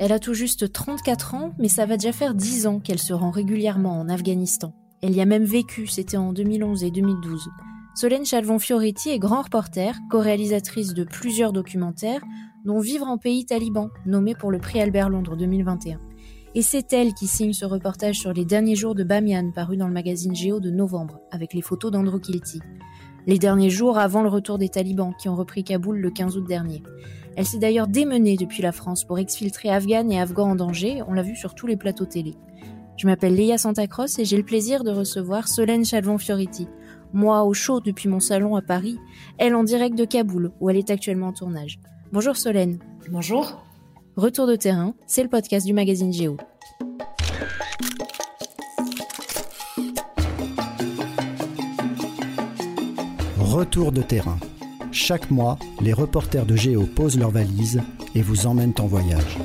Elle a tout juste 34 ans, mais ça va déjà faire 10 ans qu'elle se rend régulièrement en Afghanistan. Elle y a même vécu, c'était en 2011 et 2012. Solène Chalvon-Fioretti est grand reporter, co-réalisatrice de plusieurs documentaires, dont Vivre en pays taliban, nommé pour le prix Albert Londres 2021. Et c'est elle qui signe ce reportage sur les derniers jours de Bamiyan, paru dans le magazine Géo de novembre, avec les photos d'Andrew Kilty. Les derniers jours avant le retour des talibans, qui ont repris Kaboul le 15 août dernier. Elle s'est d'ailleurs démenée depuis la France pour exfiltrer Afghanes et Afghans en danger, on l'a vu sur tous les plateaux télé. Je m'appelle Léa Santacross et j'ai le plaisir de recevoir Solène Chalvon-Fioriti. Moi au chaud depuis mon salon à Paris, elle en direct de Kaboul, où elle est actuellement en tournage. Bonjour Solène. Bonjour. Retour de terrain, c'est le podcast du magazine Géo. Retour de terrain chaque mois, les reporters de Géo posent leurs valises et vous emmènent en voyage.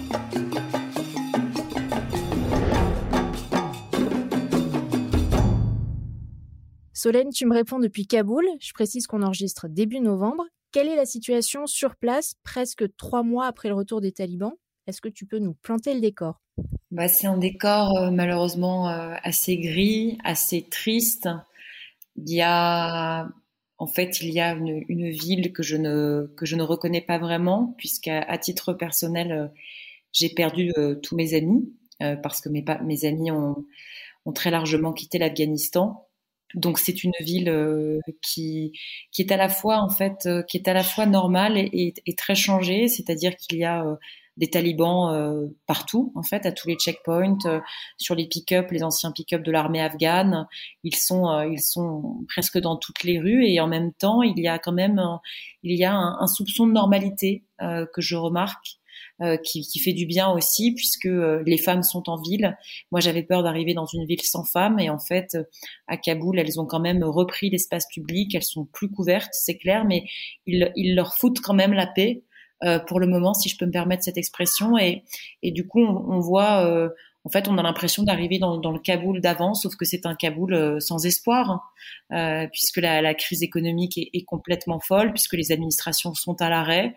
Solène, tu me réponds depuis Kaboul. Je précise qu'on enregistre début novembre. Quelle est la situation sur place presque trois mois après le retour des talibans? Est-ce que tu peux nous planter le décor? Bah, C'est un décor euh, malheureusement euh, assez gris, assez triste. Il y a en fait, il y a une, ville que je ne que je ne reconnais pas vraiment, puisqu'à à titre personnel, euh, j'ai perdu euh, tous mes amis euh, parce que mes amis ont ont très largement quitté l'Afghanistan. Donc c'est une ville qui qui est à la fois en fait qui est à la fois normale et, et très changée, c'est-à-dire qu'il y a des talibans euh, partout, en fait, à tous les checkpoints, euh, sur les pick-up, les anciens pick-up de l'armée afghane. Ils sont, euh, ils sont presque dans toutes les rues et en même temps, il y a quand même, il y a un, soupçon de normalité que je remarque. qui, qui, fait du bien aussi puisque les femmes sont en ville. Moi, j'avais peur d'arriver dans une ville sans femmes et en fait, à Kaboul, elles ont quand même repris l'espace public. Elles sont plus couvertes, c'est clair, mais ils, ils leur foutent quand même la paix euh, pour le moment, si je peux me permettre cette expression. Et, et du coup, on, on voit, euh, en fait, on a l'impression d'arriver dans, dans, le Kaboul d'avant, sauf que c'est un Kaboul euh, sans espoir, hein. puisque la, la, crise économique est, est, complètement folle, puisque les administrations sont à l'arrêt,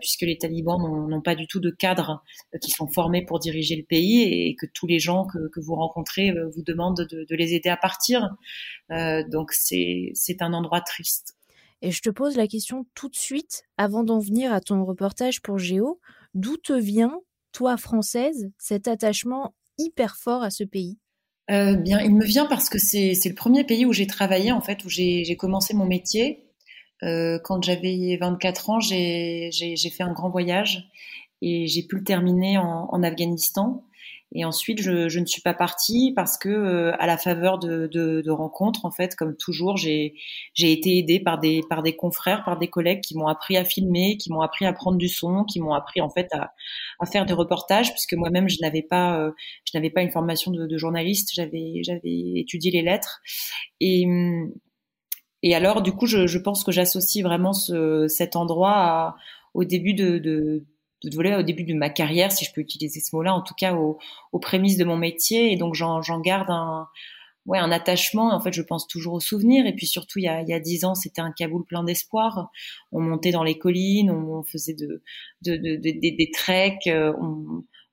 puisque les talibans n'ont pas du tout de cadres qui sont formés pour diriger le pays, et, que tous les gens que, que vous rencontrez vous demandent de, de, les aider à partir. donc c'est un endroit triste. Et je te pose la question tout de suite, avant d'en venir à ton reportage pour Géo, d'où te vient, toi française, cet attachement hyper fort à ce pays? Euh, Bien, il me vient parce que c'est le premier pays où j'ai travaillé, en fait, où j'ai commencé mon métier. Euh, quand j'avais 24 ans, j'ai fait un grand voyage et j'ai pu le terminer en, en Afghanistan. Et ensuite, je, ne suis pas partie parce que, euh, à la faveur de, rencontres, en fait, comme toujours, j'ai été aidée par des, confrères, par des collègues qui m'ont appris à filmer, qui m'ont appris à prendre du son, qui m'ont appris en fait à, faire des reportages, puisque moi-même je n'avais pas, euh, une formation de, journaliste, j'avais, étudié les lettres. Et, alors, du coup, je, pense que j'associe vraiment ce, cet endroit au début de voler au début de ma carrière, si je peux utiliser ce mot-là, en tout cas aux, prémices de mon métier. Et donc j'en garde un, ouais, un attachement. En fait, je pense toujours aux souvenirs. Et puis surtout, il y a, dix ans, c'était un Kaboul plein d'espoir. On montait dans les collines, on, faisait de, de, de, des treks, euh,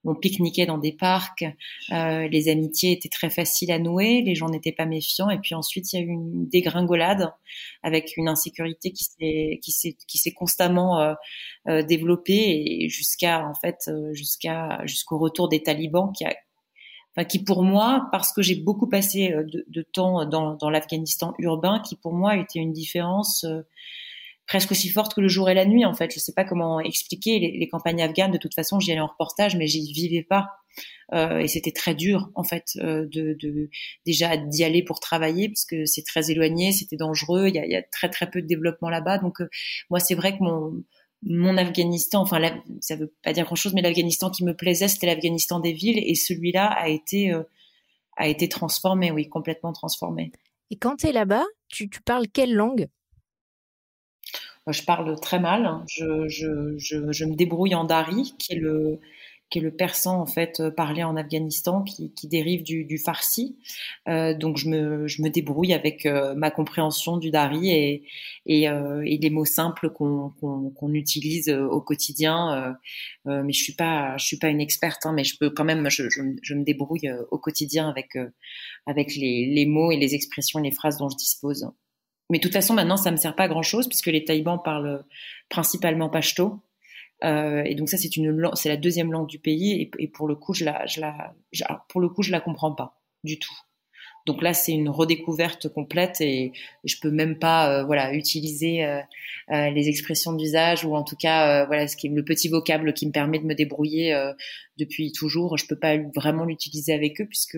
on pique-niquait dans des parcs, euh, les amitiés étaient très faciles à nouer, les gens n'étaient pas méfiants, et puis ensuite il y a eu une dégringolade avec une insécurité qui s'est qui s'est qui s'est constamment euh, euh, développée et jusqu'à en fait euh, jusqu'à jusqu'au retour des talibans qui a Enfin, qui pour moi, parce que j'ai beaucoup passé euh, de, temps dans, dans l'Afghanistan urbain, qui pour moi était une différence presque aussi forte que le jour et la nuit en fait. Je sais pas comment expliquer les, campagnes afghanes. De toute façon, j'y allais en reportage, mais j'y vivais pas. Euh, et c'était très dur en fait euh, de, déjà d'y aller pour travailler parce que c'est très éloigné, c'était dangereux. Il y a, très très peu de développement là-bas. Donc euh, moi, c'est vrai que mon mon Afghanistan, enfin là, ça veut pas dire grand chose, mais l'Afghanistan qui me plaisait, c'était l'Afghanistan des villes et celui-là a été a été transformé, oui, complètement transformé. Et quand tu es là-bas, tu, tu parles quelle langue? Je parle très mal. Je, je, je, je, me débrouille en dari, qui est le qui est le persan en fait euh, parlé en Afghanistan, qui, qui dérive du, du farsi. Euh, donc je me, je me débrouille avec euh, ma compréhension du dari et, et, euh, et les mots simples qu'on qu'on utilise au quotidien. mais je suis pas, je suis pas une experte, hein, mais je peux quand même, je, je, je me débrouille au quotidien avec avec les, les mots et les expressions, et les phrases dont je dispose. Mais de toute façon, maintenant, ça me sert pas à grand chose puisque les Taïbans parlent principalement pashto. Euh, et donc ça, c'est une, c'est la deuxième langue du pays, et, et, pour le coup, je la, je la, pour le coup, je la comprends pas du tout. Donc là, c'est une redécouverte complète et je peux même pas, euh, voilà, utiliser euh, euh les expressions d'usage ou en tout cas, voilà, ce qui est le petit vocable qui me permet de me débrouiller depuis toujours. Je peux pas vraiment l'utiliser avec eux puisque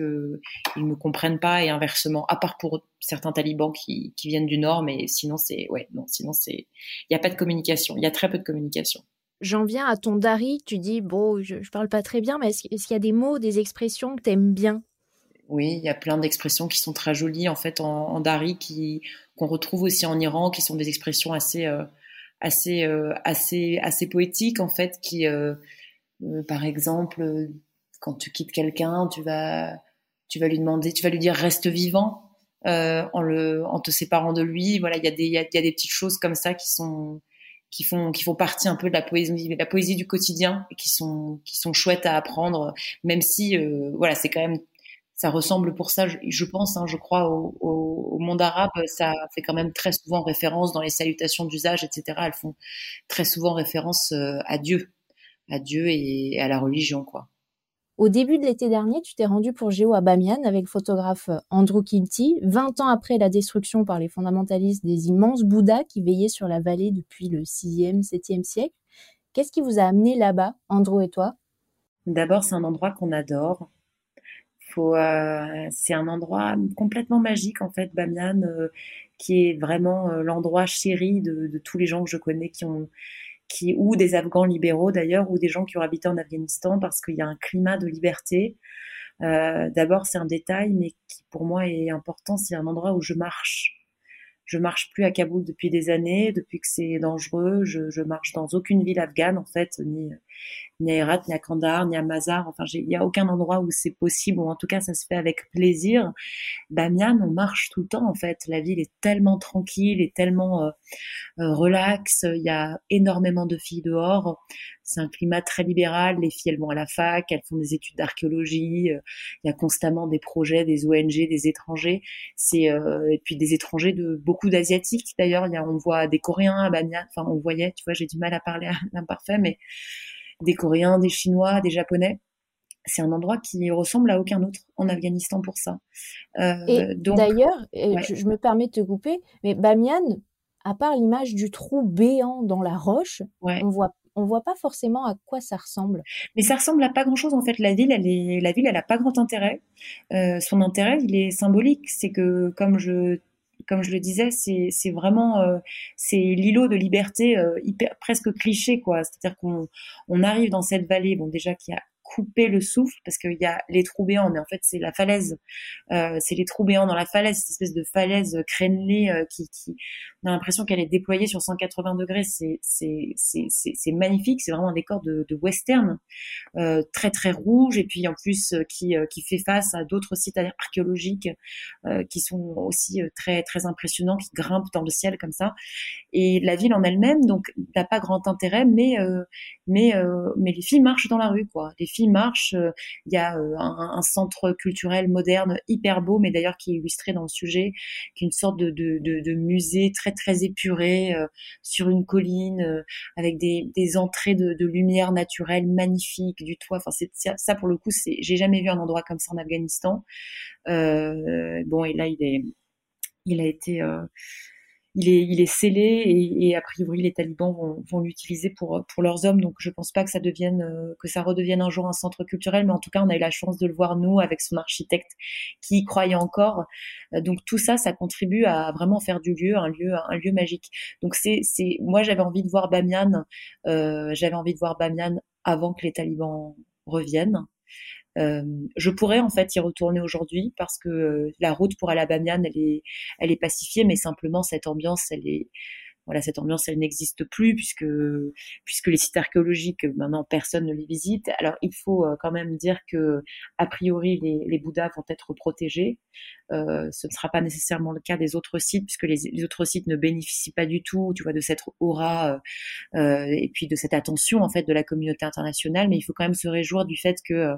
ils me comprennent pas et inversement, à part pour certains talibans qui, qui viennent du nord, mais sinon c'est, ouais, non, sinon c'est, il n'y a pas de communication, il y a très peu de communication. J'en viens à ton dari, tu dis, bon, je, je parle pas très bien, mais est-ce, qu'il y a des mots, des expressions que tu aimes bien? Oui, il y a plein d'expressions qui sont très jolies, en fait, en, en dari, qui, qu'on retrouve aussi en Iran, qui sont des expressions assez, euh, assez, euh, assez, assez poétiques, en fait, qui, euh, euh par exemple, quand tu quittes quelqu'un, tu vas, tu vas lui demander, tu vas lui dire reste vivant, euh, en, le, en te séparant de lui. Voilà, il y, a des, il y, y a des petites choses comme ça qui sont qui font qui font partie un peu de la poésie la poésie du quotidien et qui sont qui sont chouettes à apprendre même si euh, voilà c'est quand même ça ressemble pour ça je, je pense hein, je crois au, au, au, monde arabe ça fait quand même très souvent référence dans les salutations d'usage etc elles font très souvent référence euh, à Dieu à Dieu et à la religion quoi au début de l'été dernier, tu t'es rendu pour Géo à Bamiyan avec le photographe Andrew Kinty, 20 ans après la destruction par les fondamentalistes des immenses Bouddhas qui veillaient sur la vallée depuis le 6e, 7e siècle. Qu'est-ce qui vous a amené là-bas, Andrew et toi? D'abord, c'est un endroit qu'on adore. Euh, c'est un endroit complètement magique en fait, Bamiyan, euh, qui est vraiment euh, l'endroit chéri de, tous les gens que je connais qui ont qui, ou des Afghans libéraux d'ailleurs, ou des gens qui ont habité en Afghanistan, parce qu'il y a un climat de liberté. D'abord, c'est un détail, mais qui pour moi est important, c'est un endroit où je marche. Je marche plus à Kaboul depuis des années, depuis que c'est dangereux. Je, je marche dans aucune ville afghane en fait, ni ni à Herat, ni à Kandahar, ni à Mazar. Enfin, il n'y a aucun endroit où c'est possible, ou en tout cas, ça se fait avec plaisir. Bamiyan, on marche tout le temps, en fait. La ville est tellement tranquille et tellement euh, euh. Il y a énormément de filles dehors. C'est un climat très libéral. Les filles, elles vont à la fac, elles font des études d'archéologie. Il y a constamment des projets, des ONG, des étrangers. C'est euh, et puis des étrangers de beaucoup d'asiatiques. D'ailleurs, il y a, on voit des Coréens à Bamiyan. Enfin, on voyait. Tu vois, j'ai du mal à parler à l'imparfait, mais des Coréens, des Chinois, des Japonais. C'est un endroit qui ressemble à aucun autre en Afghanistan pour ça. Euh, et d'ailleurs, ouais. je, je, me permets de te couper, mais Bamiyan, à part l'image du trou béant dans la roche, ouais. on voit on voit pas forcément à quoi ça ressemble. Mais ça ressemble à pas grand chose en fait. La ville, elle est, la ville, elle a pas grand intérêt. Euh, son intérêt, il est symbolique. C'est que comme je comme je le disais, c'est vraiment euh, c'est l'îlot de liberté euh, hyper presque cliché quoi. C'est-à-dire qu'on on arrive dans cette vallée, bon déjà qu'il y a couper le souffle parce qu'il y a les trous béants, mais en fait c'est la falaise, euh, c'est les trous béants dans la falaise, cette espèce de falaise crénelée euh, qui, qui, on a l'impression qu'elle est déployée sur 180 degrés, c'est magnifique, c'est vraiment un décor de, western euh, très très rouge. Et puis en plus euh, qui euh, qui fait face à d'autres sites archéologiques euh, qui sont aussi très très impressionnants, qui grimpent dans le ciel comme ça. Et la ville en elle-même donc n'a pas grand intérêt, mais mais mais les filles marchent dans la rue quoi, les filles marche. Euh, il y a euh, un, centre culturel moderne hyper beau, mais d'ailleurs qui est illustré dans le sujet, qui est une sorte de, musée très très épuré euh, sur une colline avec des, entrées de, lumière naturelle magnifiques du toit. Enfin, c'est ça pour le coup, c'est j'ai jamais vu un endroit comme ça en Afghanistan. Bon, et là il est, il a été il est, scellé et, a priori les talibans vont, vont l'utiliser pour, leurs hommes. Donc je pense pas que ça devienne, euh, que ça redevienne un jour un centre culturel, mais en tout cas on a eu la chance de le voir nous avec son architecte qui y croyait encore. Euh, donc tout ça, ça contribue à vraiment faire du lieu un lieu, un lieu magique. Donc c'est, c'est, moi j'avais envie de voir Bamiyan, euh, j'avais envie de voir Bamiyan avant que les talibans reviennent. Euh, je pourrais en fait y retourner aujourd'hui parce que euh, la route pour Bamiyan, elle est, elle est pacifiée, mais simplement cette ambiance, elle est, voilà, cette ambiance, elle n'existe plus puisque puisque les sites archéologiques maintenant personne ne les visite. Alors il faut quand même dire que a priori les, les Bouddhas vont être protégés. Euh, ce ne sera pas nécessairement le cas des autres sites puisque les, les, autres sites ne bénéficient pas du tout, tu vois, de cette aura euh, et puis de cette attention en fait de la communauté internationale. Mais il faut quand même se réjouir du fait que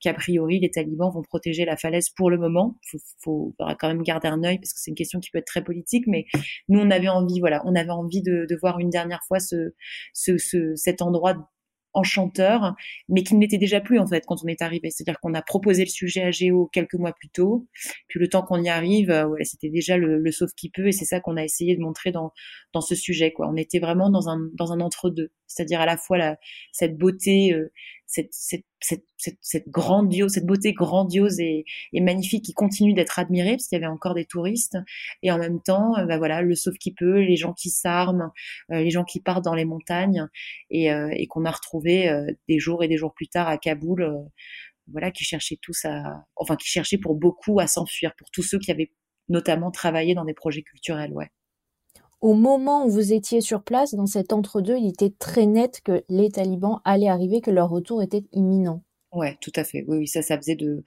qu'a priori les talibans vont protéger la falaise pour le moment. Faut, faut, faudra quand même garder un œil parce que c'est une question qui peut être très politique. Mais nous on avait envie, voilà, avait envie de, de voir une dernière fois ce, ce, ce cet endroit enchanteur, mais qui n'était déjà plus en fait quand on est arrivé. C'est-à-dire qu'on a proposé le sujet à Géo quelques mois plus tôt, puis le temps qu'on y arrive, euh, c'était déjà le, sauf qui peut, et c'est ça qu'on a essayé de montrer dans ce sujet. On était vraiment dans un dans un entre deux, c'est-à-dire à la fois cette beauté euh, cette, grandiose, cette beauté grandiose et, magnifique qui continue d'être admirée parce qu'il y avait encore des touristes. Et en même temps, euh, bah voilà, le sauf qui peut, les gens qui s'arment, euh, les gens qui partent dans les montagnes et, euh, qu'on a retrouvé des jours et des jours plus tard à Kaboul, voilà, qui cherchaient tous à, enfin, qui cherchaient pour beaucoup à s'enfuir, pour tous ceux qui avaient notamment travaillé dans des projets culturels, ouais au moment où vous étiez sur place, dans cet entre-deux, il était très net que les talibans allaient arriver, que leur retour était imminent. Ouais, tout à fait. Oui, oui, ça, ça faisait de.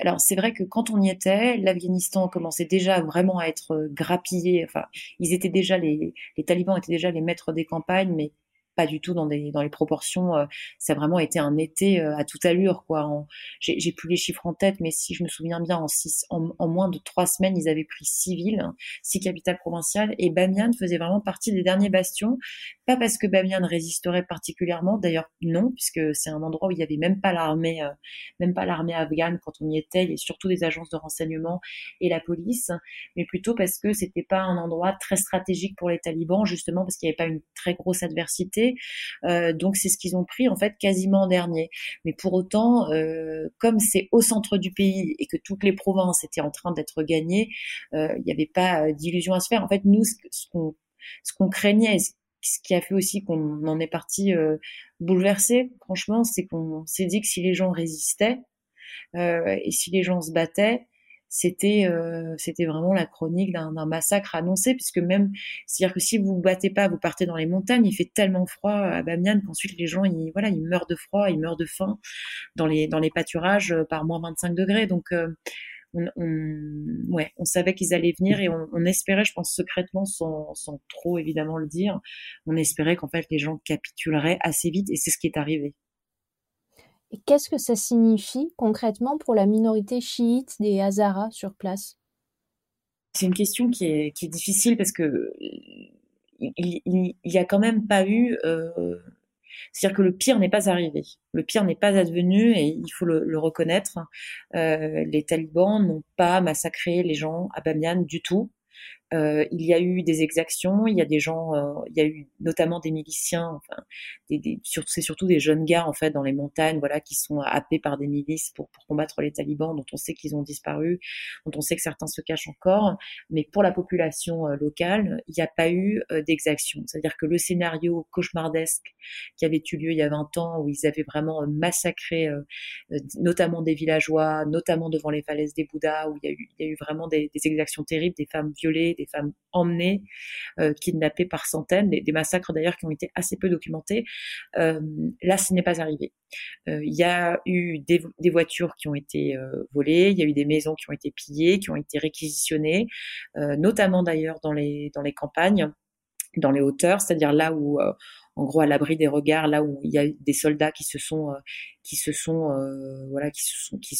Alors, c'est vrai que quand on y était, l'Afghanistan commençait déjà vraiment à être euh, grappillé. Enfin, ils étaient déjà les, les talibans étaient déjà les maîtres des campagnes, mais pas du tout dans, des, dans les proportions. Euh, ça a vraiment été un été euh, à toute allure, quoi. J'ai plus les chiffres en tête, mais si je me souviens bien, en, six, en, moins de trois semaines, ils avaient pris six villes, six capitales provinciales, et Bamiyan faisait vraiment partie des derniers bastions. Pas parce que Bamiyan résisterait particulièrement, d'ailleurs non, puisque c'est un endroit où il y avait même pas l'armée, euh, même pas l'armée afghane quand on y était, et surtout des agences de renseignement et la police, mais plutôt parce que c'était pas un endroit très stratégique pour les talibans, justement parce qu'il n'y avait pas une très grosse adversité euh, donc c'est ce qu'ils ont pris en fait quasiment en dernier. Mais pour autant, euh, comme c'est au centre du pays et que toutes les provinces étaient en train d'être gagnées, euh, il n'y avait pas d'illusion à se faire. En fait, nous, ce qu'on ce qu'on craignait, ce qui a fait aussi qu'on en est parti bouleversé, franchement, c'est qu'on s'est dit que si les gens résistaient et si les gens se battaient, c'était euh, c'était vraiment la chronique d'un massacre annoncé puisque même c'est-à-dire que si vous vous battez pas vous partez dans les montagnes il fait tellement froid à Bamiyan qu'ensuite les gens ils voilà ils meurent de froid ils meurent de faim dans les dans les pâturages euh, par moins 25 degrés. Donc euh, on, on, ouais, on savait qu'ils allaient venir et on, on, espérait, je pense secrètement, sans, sans trop évidemment le dire, on espérait qu'en fait les gens capituleraient assez vite et c'est ce qui est arrivé qu'est-ce que ça signifie concrètement pour la minorité chiite des Hazaras sur place? C'est une question qui est, difficile parce que il, il, a quand même pas eu. Euh, c'est-à-dire que le pire n'est pas arrivé. Le pire n'est pas advenu et il faut le, le reconnaître. Euh, les talibans n'ont pas massacré les gens à Bamiyan du tout. Euh, il y a eu des exactions, il y a des gens, euh, il y a eu notamment des miliciens, enfin, des, des, c'est surtout des jeunes gars en fait dans les montagnes, voilà, qui sont happés par des milices pour, pour combattre les talibans, dont on sait qu'ils ont disparu, dont on sait que certains se cachent encore. Mais pour la population euh, locale, il n'y a pas eu euh, d'exaction. C'est-à-dire que le scénario cauchemardesque qui avait eu lieu il y a 20 ans, où ils avaient vraiment massacré, notamment des villageois, notamment devant les falaises des Bouddhas, où il y a eu, il y a eu vraiment des, des exactions terribles, des femmes violées, femmes emmenées, euh, kidnappées par centaines, des, massacres d'ailleurs qui ont été assez peu documentés. Euh, là, ce n'est pas arrivé. Euh, il y a eu des, voitures qui ont été volées, il y a eu des maisons qui ont été pillées, qui ont été réquisitionnées, notamment d'ailleurs dans les dans les campagnes dans les hauteurs, c'est-à-dire là où, en gros, à l'abri des regards, là où il y a des soldats qui se sont, qui se sont, voilà, qui se sont, qui,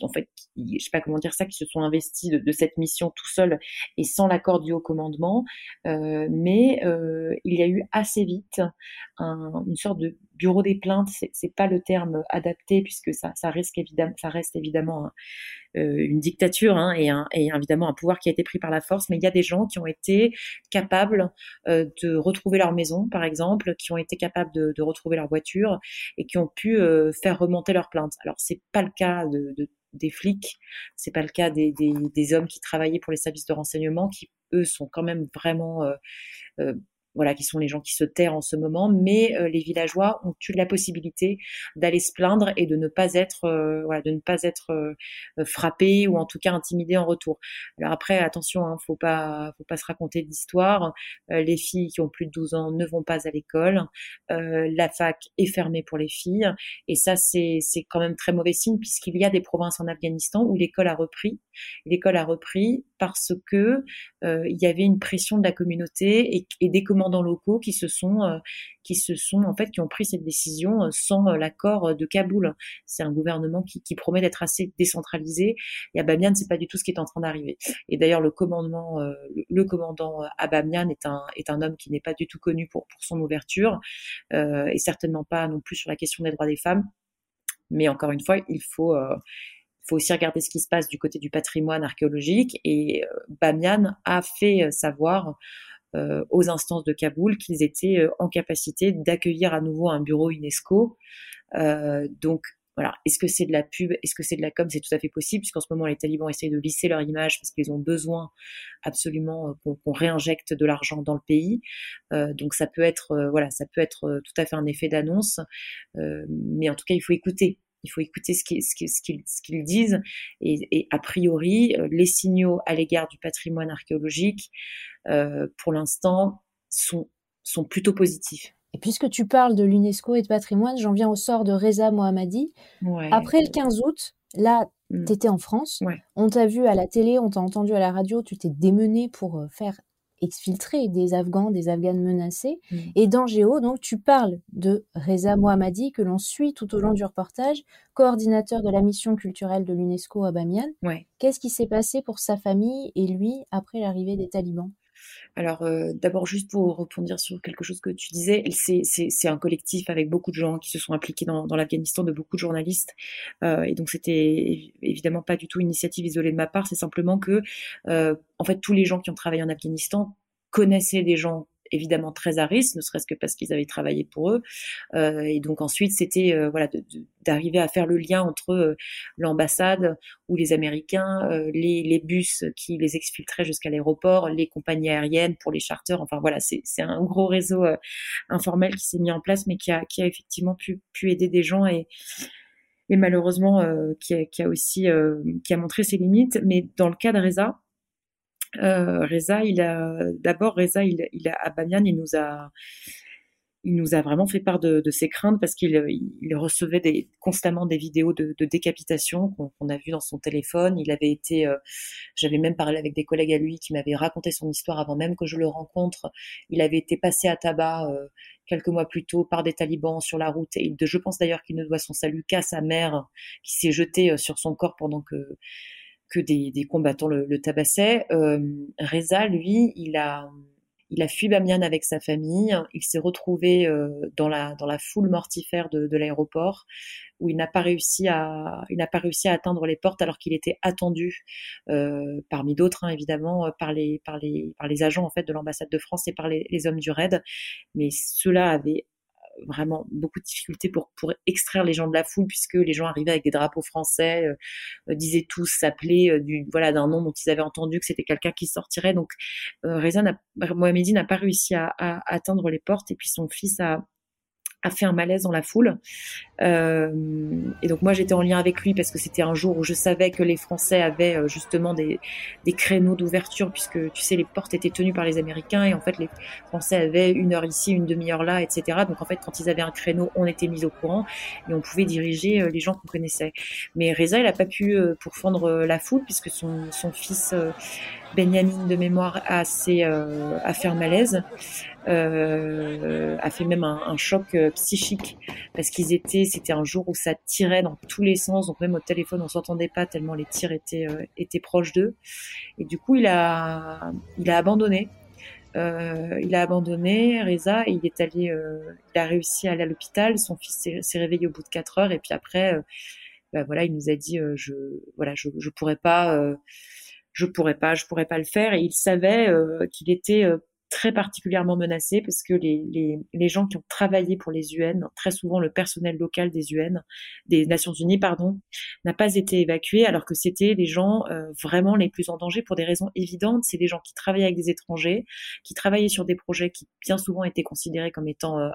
en fait, je sais pas comment dire ça, qui se sont investis de, cette mission tout seul et sans l'accord du haut commandement. Euh, mais euh, il y a eu assez vite une sorte de bureau des plaintes. C'est pas le terme adapté puisque ça, reste évidemment, ça reste évidemment euh, une dictature hein, et, évidemment un pouvoir qui a été pris par la force. Mais il y a des gens qui ont été capables de retrouver leur maison, par exemple, qui ont été capables de, retrouver leur voiture et qui ont pu faire remonter leurs plaintes. Alors c'est pas le cas de, de des flics. C'est pas le cas des, hommes qui travaillaient pour les services de renseignement, qui eux sont quand même vraiment euh, euh, voilà, qui sont les gens qui se terrent en ce moment, mais euh, les villageois ont eu la possibilité d'aller se plaindre et de ne pas être, euh, voilà, de ne pas être euh, frappés ou en tout cas intimidés en retour. Alors après, attention, hein, faut pas, faut pas se raconter d'histoire. les filles qui ont plus de 12 ans ne vont pas à l'école. la fac est fermée pour les filles et ça, c'est, c'est quand même très mauvais signe puisqu'il y a des provinces en Afghanistan où l'école a repris. L'école a repris parce que il y avait une pression de la communauté et, et des commandants locaux qui se sont euh, qui se sont en fait qui ont pris cette décision euh, sans euh, l'accord de Kaboul. C'est un gouvernement qui, promet d'être assez décentralisé et à Bamiyan c'est pas du tout ce qui est en train d'arriver. Et d'ailleurs le commandement le, commandant à Bamiyan est un est un homme qui n'est pas du tout connu pour pour son ouverture et certainement pas non plus sur la question des droits des femmes. Mais encore une fois, il faut faut aussi regarder ce qui se passe du côté du patrimoine archéologique et Bamiyan a fait savoir euh, aux instances de Kaboul qu'ils étaient euh, en capacité d'accueillir à nouveau un bureau UNESCO. Euh, donc voilà, est-ce que c'est de la pub, est-ce que c'est de la com, c'est tout à fait possible, puisqu'en ce moment les talibans essayent de lisser leur image parce qu'ils ont besoin absolument qu'on réinjecte de l'argent dans le pays. donc ça peut être, voilà, ça peut être tout à fait un effet d'annonce, mais en tout cas il faut écouter. Il faut écouter ce qu'ils disent et, a priori les signaux à l'égard du patrimoine archéologique euh, pour l'instant, sont, sont plutôt positifs. Et puisque tu parles de l'UNESCO et de patrimoine, j'en viens au sort de Reza Mohammadi. Après le 15 août, là, mm. tu étais en France, on t'a vu à la télé, on t'a entendu à la radio, tu t'es démené pour euh, faire exfiltrer des Afghans, des Afghanes menacés. Mm. Et dans Géo, donc, tu parles de Reza Mohammadi, que l'on suit tout au long du reportage, coordinateur de la mission culturelle de l'UNESCO à Bamiyan. Qu'est-ce qui s'est passé pour sa famille et lui après l'arrivée des talibans? Alors, euh, d'abord, juste pour répondre sur quelque chose que tu disais, c'est un collectif avec beaucoup de gens qui se sont impliqués dans, l'Afghanistan, de beaucoup de journalistes. Euh, et donc, c'était évidemment pas du tout une initiative isolée de ma part. C'est simplement que, euh, en fait, tous les gens qui ont travaillé en Afghanistan connaissaient des gens évidemment très à risque, ne serait-ce que parce qu'ils avaient travaillé pour eux. Euh, et donc ensuite, c'était euh, voilà d'arriver à faire le lien entre euh, l'ambassade ou les Américains, les, bus qui les exfiltraient jusqu'à l'aéroport, les compagnies aériennes pour les charters. Enfin voilà, c'est un gros réseau informel qui s'est mis en place, mais qui a, effectivement pu, aider des gens et malheureusement qui, a, qui, a, aussi qui a montré ses limites. Mais dans le cas de Reza, Reza, il a d'abord Reza, il, a, à Bamiyan, il nous a il nous a vraiment fait part de, de ses craintes parce qu'il il recevait des, constamment des vidéos de, de décapitation qu'on a vues dans son téléphone. Il avait été, euh, j'avais même parlé avec des collègues à lui qui m'avaient raconté son histoire avant même que je le rencontre. Il avait été passé à tabac euh, quelques mois plus tôt par des talibans sur la route et je pense d'ailleurs qu'il ne doit son salut qu'à sa mère qui s'est jetée euh, sur son corps pendant que que des, des combattants le, le tabassaient. Euh, Reza, lui, il a, il a fui Bamiyan avec sa famille. Il s'est retrouvé euh, dans la dans la foule mortifère de, de l'aéroport où il n'a pas réussi à il n'a pas réussi à atteindre les portes alors qu'il était attendu euh, parmi d'autres hein, évidemment par les par les par les agents en fait de l'ambassade de France et par les, les hommes du raid. Mais cela avait vraiment beaucoup de difficultés pour, pour extraire les gens de la foule puisque les gens arrivaient avec des drapeaux français, euh, disaient tous s'appeler euh, du voilà d'un nom dont ils avaient entendu que c'était quelqu'un qui sortirait. Donc euh, Reza Mohamedi n'a pas réussi à, à, atteindre les portes et puis son fils a a fait un malaise dans la foule. Euh, et donc moi j'étais en lien avec lui parce que c'était un jour où je savais que les Français avaient euh, justement des, des créneaux d'ouverture puisque tu sais les portes étaient tenues par les Américains et en fait les Français avaient une heure ici, une demi-heure là, etc. Donc en fait quand ils avaient un créneau, on était mis au courant et on pouvait diriger euh, les gens qu'on connaissait. Mais Reza il a pas pu euh, pourfendre la foule puisque son, son fils Benjamin de mémoire a, assez, a fait malaise euh, a fait même un, un choc euh, psychique parce qu'ils étaient, c'était un jour où ça tirait dans tous les sens, donc même au téléphone on s'entendait pas tellement les tirs étaient euh, étaient proches d'eux. Et du coup il a il a abandonné. Euh, il a abandonné Reza et il est allé, euh, il a réussi à aller à l'hôpital. Son fils s'est réveillé au bout de quatre heures et puis après, bah voilà, il nous a dit, je, voilà, je, je pourrais pas, je pourrais pas, je pourrais pas le faire. Et il savait qu'il était très particulièrement menacée parce que les, les, les, gens qui ont travaillé pour les UN, très souvent le personnel local des UN, des Nations Unies, pardon, n'a pas été évacué alors que c'était les gens euh, vraiment les plus en danger pour des raisons évidentes. C'est des gens qui travaillaient avec des étrangers, qui travaillaient sur des projets qui bien souvent étaient considérés comme étant euh,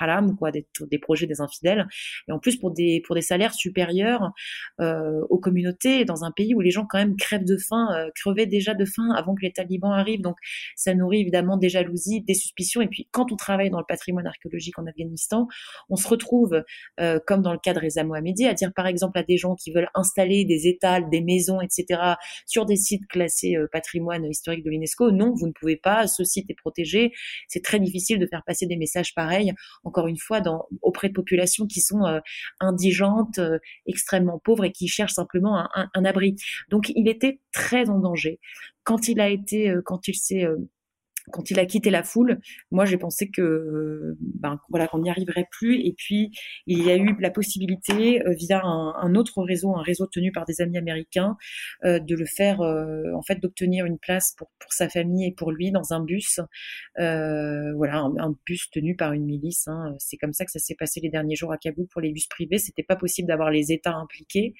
haram, quoi, des, des, projets des infidèles, et en plus pour des pour des salaires supérieurs euh, aux communautés dans un pays où les gens quand même crèvent de faim, euh, crevaient déjà de faim avant que les talibans arrivent. Donc ça nourrit évidemment des jalousies, des suspicions. Et puis quand on travaille dans le patrimoine archéologique en Afghanistan, on se retrouve euh, comme dans le cas de Reza Mohammedi à dire par exemple à des gens qui veulent installer des étals, des maisons, etc. sur des sites classés euh, patrimoine historique de l'UNESCO. Non, vous ne pouvez pas. Ce site est protégé. C'est très difficile de faire passer des messages pareils encore une fois, dans, auprès de populations qui sont euh, indigentes, euh, extrêmement pauvres et qui cherchent simplement un, un, abri. Donc, il était très en danger. Quand il a été, euh, quand il s'est quand il a quitté la foule, moi j'ai pensé que ben voilà qu'on n'y arriverait plus. Et puis il y a eu la possibilité via un, autre réseau, un réseau tenu par des amis américains, euh, de le faire en fait d'obtenir une place pour pour sa famille et pour lui dans un bus, euh, voilà un, bus tenu par une milice. Hein. C'est comme ça que ça s'est passé les derniers jours à Kaboul pour les bus privés. C'était pas possible d'avoir les États impliqués.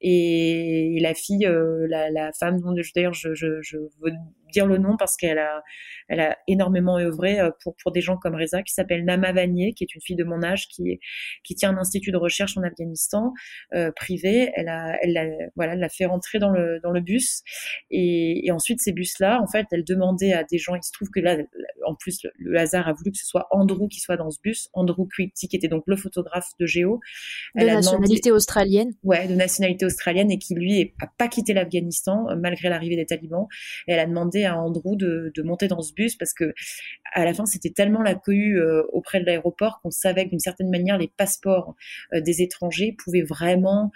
Et, la fille, euh, la, la, femme, d'ailleurs je, je, je veux dire le nom parce qu'elle a, elle a énormément œuvré euh, pour, pour des gens comme Reza, qui s'appelle Nama Vanier, qui est une fille de mon âge, qui, qui tient un institut de recherche en Afghanistan euh, privé. Elle a, elle a, voilà, elle l'a fait rentrer dans le, dans le bus. Et, et ensuite, ces bus-là, en fait, elle demandait à des gens, il se trouve que là, en plus, le, hasard a voulu que ce soit Andrew qui soit dans ce bus. Andrew Quipty, qui était donc le photographe de Géo. De nationalité australienne. Ouais, de nationalité australienne et qui, lui, a pas quitté l'Afghanistan euh, malgré l'arrivée des talibans. Elle a demandé à Andrew de, monter dans ce bus parce que à la fin c'était tellement la cohue euh, auprès de l'aéroport qu'on savait que d'une certaine manière les passeports euh, des étrangers pouvaient vraiment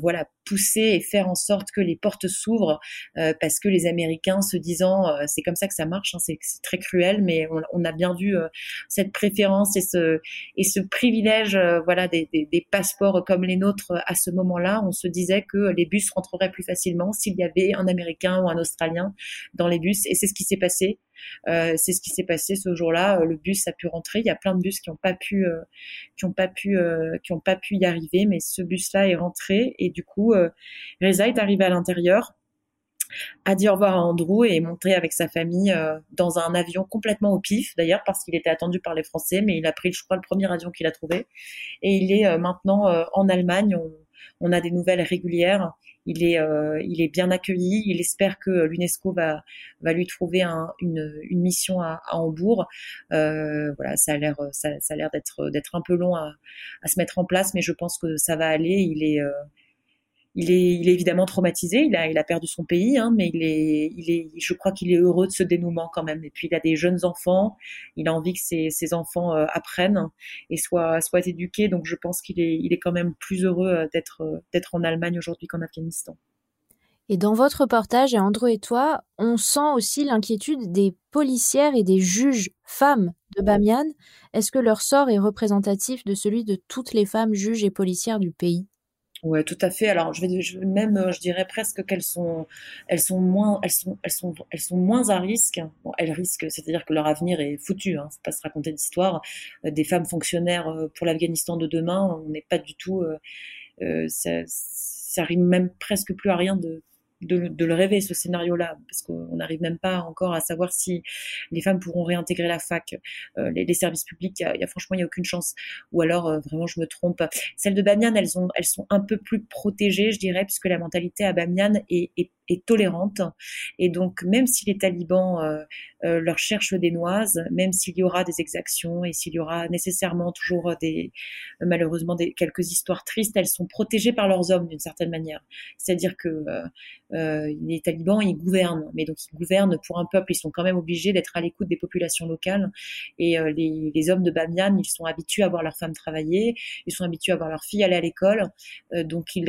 voilà pousser et faire en sorte que les portes s'ouvrent parce que les Américains se disant c'est comme ça que ça marche hein, c'est très cruel mais on, on a bien vu cette préférence et ce et ce privilège voilà des, des, des passeports comme les nôtres à ce moment-là on se disait que les bus rentreraient plus facilement s'il y avait un Américain ou un Australien dans les bus et c'est ce qui s'est passé. Euh, c'est ce qui s'est passé ce jour-là. Euh, le bus a pu rentrer. Il y a plein de bus qui n'ont pas pu, euh, qui ont pas pu, qui ont pas pu y arriver, mais ce bus-là est rentré et du coup, Reza est arrivé à l'intérieur a dit au revoir à Andrew et est monté avec sa famille dans un avion complètement au pif, d'ailleurs parce qu'il était attendu par les Français, mais il a pris, je crois, le premier avion qu'il a trouvé. Et il est maintenant en Allemagne. On, a des nouvelles régulières il est, euh, il est bien accueilli. Il espère que l'UNESCO va, va lui trouver un, une, une mission à, à Hambourg. Euh, voilà, ça a l'air, ça, ça a l'air d'être, d'être un peu long à, à, se mettre en place, mais je pense que ça va aller. Il est, euh, il est, évidemment traumatisé. Il a, perdu son pays, hein, mais je crois qu'il est heureux de ce dénouement quand même. Et puis il a des jeunes enfants. Il a envie que ses, enfants euh, apprennent et soient, éduqués. Donc je pense qu'il est, quand même plus heureux euh, d'être, euh, d'être en Allemagne aujourd'hui qu'en Afghanistan. Et dans votre reportage, et Andrew et toi, on sent aussi l'inquiétude des policières et des juges femmes de Bamiyan. Est-ce que leur sort est représentatif de celui de toutes les femmes juges et policières du pays? Ouais, tout à fait. Alors, je vais, je, même, euh, je dirais presque qu'elles sont, elles sont moins, elles sont, elles sont, elles sont moins à risque. Elles risquent, c'est-à-dire que leur avenir est foutu. Hein, c'est pas se raconter d'histoire. Euh, des femmes fonctionnaires euh, pour l'Afghanistan de demain, on n'est pas du tout. Ça, ça rime même presque plus à rien de de, de, le rêver, ce scénario-là, parce qu'on n'arrive même pas encore à savoir si les femmes pourront réintégrer la fac, euh, les, les, services publics, y a, y a, franchement, il n'y a aucune chance. Ou alors, euh, vraiment, je me trompe. Celles de Bamiyan, elles, elles sont un peu plus protégées, je dirais, puisque la mentalité à Bamiyan est, est tolérante. Et donc, même si les talibans euh, euh, leur cherchent des noises, même s'il y aura des exactions et s'il y aura nécessairement toujours des, malheureusement, des, quelques histoires tristes, elles sont protégées par leurs hommes d'une certaine manière. C'est-à-dire que euh, euh les talibans, ils gouvernent, mais donc ils gouvernent pour un peuple. Ils sont quand même obligés d'être à l'écoute des populations locales. Et euh, les, hommes de Bamiyan, ils sont habitués à voir leurs femmes travailler, ils sont habitués à voir leurs filles aller à l'école. donc, ils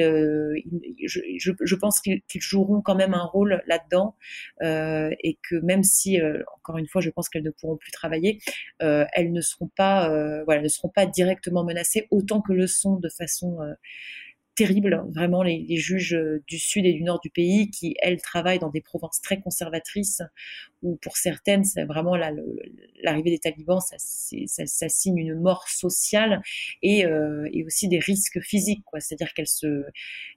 je, je, je, pense qu'ils joueront même un rôle là-dedans euh, et que même si, euh, encore une fois, je pense qu'elles ne pourront plus travailler, euh, elles ne seront pas, voilà, ne seront pas directement menacées autant que le sont de façon terrible, vraiment les, juges du sud et du nord du pays qui, elles, travaillent dans des provinces très conservatrices où pour certaines, c'est vraiment l'arrivée des talibans, ça, ça, ça, signe une mort sociale et, euh, et aussi des risques physiques, quoi. C'est-à-dire qu'elles se,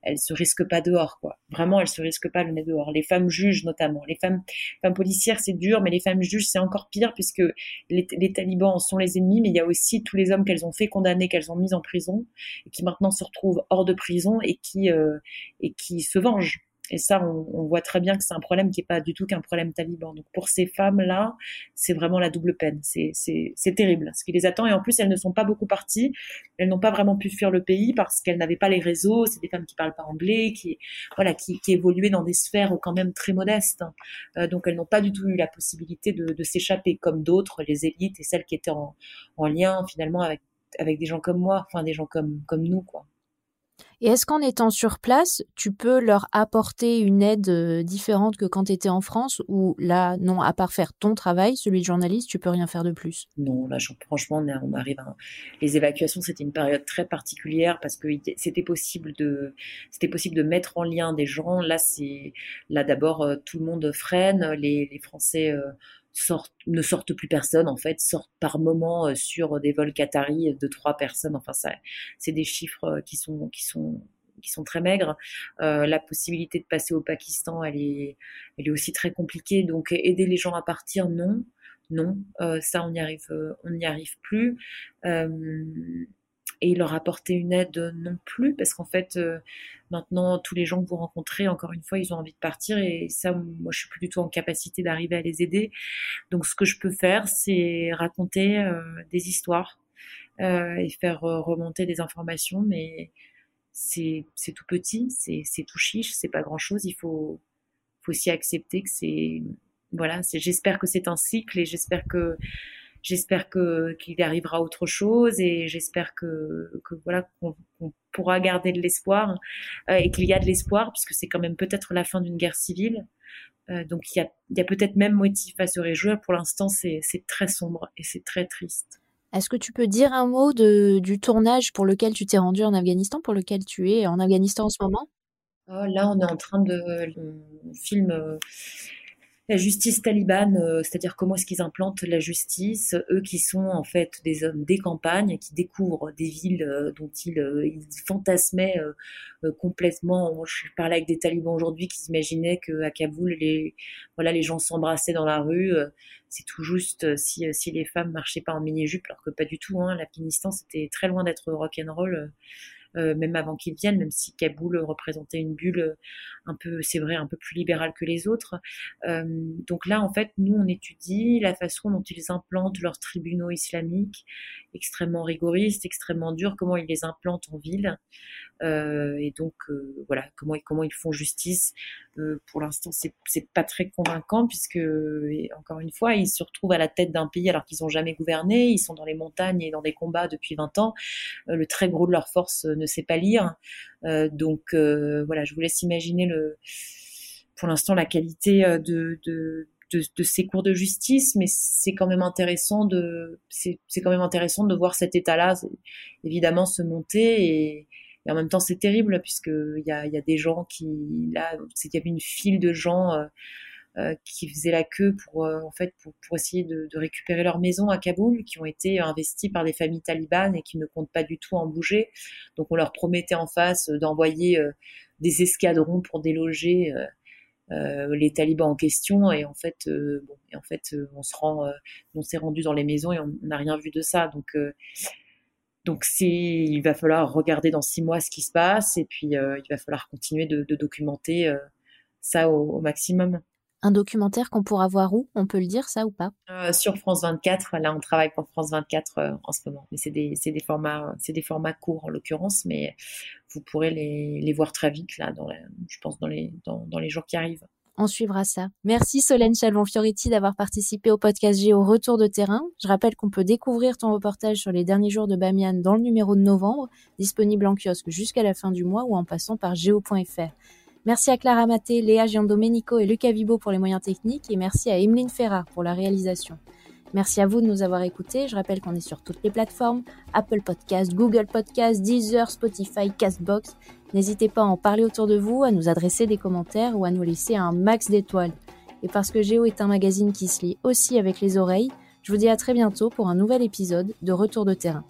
elles se risquent pas dehors, quoi. Vraiment, elles se risquent pas le nez dehors. Les femmes juges notamment, les femmes, femmes policières, c'est dur, mais les femmes juges, c'est encore pire puisque les, les, talibans sont les ennemis, mais il y a aussi tous les hommes qu'elles ont fait condamner, qu'elles ont mis en prison et qui maintenant se retrouvent hors de prison et qui euh, et qui se vengent. Et ça, on, voit très bien que c'est un problème qui n'est pas du tout qu'un problème taliban. Donc pour ces femmes-là, c'est vraiment la double peine. C'est terrible ce qui les attend. Et en plus, elles ne sont pas beaucoup parties. Elles n'ont pas vraiment pu fuir le pays parce qu'elles n'avaient pas les réseaux. C'est des femmes qui parlent pas anglais, qui voilà, qui, évoluaient dans des sphères quand même très modestes. Euh, donc elles n'ont pas du tout eu la possibilité de, s'échapper comme d'autres, les élites et celles qui étaient en, en lien finalement avec avec des gens comme moi, enfin des gens comme comme nous quoi. Et est-ce qu'en étant sur place, tu peux leur apporter une aide euh, différente que quand tu étais en France ou là, non, à part faire ton travail, celui de journaliste, tu peux rien faire de plus? Non, là, franchement, on arrive à... Les évacuations, c'était une période très particulière parce que c'était possible de, possible de mettre en lien des gens. Là, d'abord, euh, tout le monde freine. Les, les Français, euh, sortent, ne sortent plus personne en fait, sortent par moment euh, sur des vols qataris de trois personnes. Enfin, ça, c'est des chiffres euh, qui sont qui sont qui sont très maigres. Euh, la possibilité de passer au Pakistan, elle est, elle est aussi très compliquée. Donc aider les gens à partir, non, non, euh, ça on n'y arrive, on n'y arrive plus. Euh, et leur apporter une aide non plus, parce qu'en fait, euh, maintenant, tous les gens que vous rencontrez, encore une fois, ils ont envie de partir, et ça, moi, je suis plus du tout en capacité d'arriver à les aider. Donc, ce que je peux faire, c'est raconter euh, des histoires euh, et faire remonter des informations, mais c'est tout petit, c'est tout chiche, c'est pas grand-chose. Il faut, faut aussi accepter que c'est... Voilà, j'espère que c'est un cycle, et j'espère que j'espère que qu'il arrivera autre chose et j'espère que, que voilà qu'on pourra garder de l'espoir euh, et qu'il y a de l'espoir puisque c'est quand même peut-être la fin d'une guerre civile. Euh, donc il y a, y a peut-être même motif à se réjouir. Pour l'instant, c'est très sombre et c'est très triste. Est-ce que tu peux dire un mot de, du tournage pour lequel tu t'es rendu en Afghanistan, pour lequel tu es en Afghanistan en ce moment? Oh, Là, on est en train de le film euh, la justice talibane, euh, c'est-à-dire comment est-ce qu'ils implantent la justice, eux qui sont en fait des hommes des campagnes, qui découvrent des villes euh, dont ils, euh, ils fantasmaient complètement. Je parlais avec des talibans aujourd'hui qui s'imaginaient qu'à Kaboul, les, voilà, les gens s'embrassaient dans la rue. C'est tout juste si, si les femmes marchaient pas en mini-jupe, alors que pas du tout. Hein. L'Afghanistan, c'était très loin d'être rock'n'roll. Même avant qu'ils viennent, même si Kaboul représentait une bulle euh, un peu, c'est vrai, un peu plus libérale que les autres. Euh, donc là, en fait, nous, on étudie la façon dont ils implantent leurs tribunaux islamiques, extrêmement rigoristes, extrêmement durs, comment ils les implantent en ville. Euh, et donc euh, voilà comment ils font justice. Euh, pour l'instant, c'est c'est pas très convaincant puisque encore une fois, ils se retrouvent à la tête d'un pays alors qu'ils ont jamais gouverné. Ils sont dans les montagnes et dans des combats depuis 20 ans. le très gros de leur force ne sait pas lire. donc voilà, je vous laisse imaginer le pour l'instant la qualité de, de, de, ces cours de justice, mais c'est quand même intéressant de c'est quand même intéressant de voir cet état-là évidemment se monter et, et en même temps, c'est terrible puisque il y a, y a, des gens qui, là, c'est qu'il y avait une file de gens euh, euh qui faisaient la queue pour, euh, en fait, pour, pour essayer de, de, récupérer leur maison à Kaboul, qui ont été investis par des familles talibanes et qui ne comptent pas du tout en bouger. Donc, on leur promettait en face d'envoyer euh, des escadrons pour déloger. les talibans en question et en fait bon et en fait on se rend on s'est rendu dans les maisons et on n'a rien vu de ça donc donc c'est, il va falloir regarder dans six mois ce qui se passe et puis euh, il va falloir continuer de, de documenter euh, ça au, maximum. Un documentaire qu'on pourra voir où? On peut le dire ça ou pas? Euh, Sur France 24. Là, on travaille pour France 24 euh, en ce moment. Mais c'est des, c'est des formats, c'est des formats courts en l'occurrence, mais vous pourrez les, les voir très vite là, dans je pense dans les, dans, dans les jours qui arrivent. On suivra ça. Merci Solène Chalvon-Fioretti d'avoir participé au podcast Géo Retour de terrain. Je rappelle qu'on peut découvrir ton reportage sur les derniers jours de Bamian dans le numéro de novembre, disponible en kiosque jusqu'à la fin du mois ou en passant par géo.fr. Merci à Clara Maté, Léa Giandomenico et Lucas Vibo pour les moyens techniques et merci à Emeline Ferrard pour la réalisation. Merci à vous de nous avoir écoutés. Je rappelle qu'on est sur toutes les plateformes Apple Podcast, Google Podcast, Deezer, Spotify, Castbox N'hésitez pas à en parler autour de vous, à nous adresser des commentaires ou à nous laisser un max d'étoiles. Et parce que Géo est un magazine qui se lit aussi avec les oreilles, je vous dis à très bientôt pour un nouvel épisode de Retour de terrain.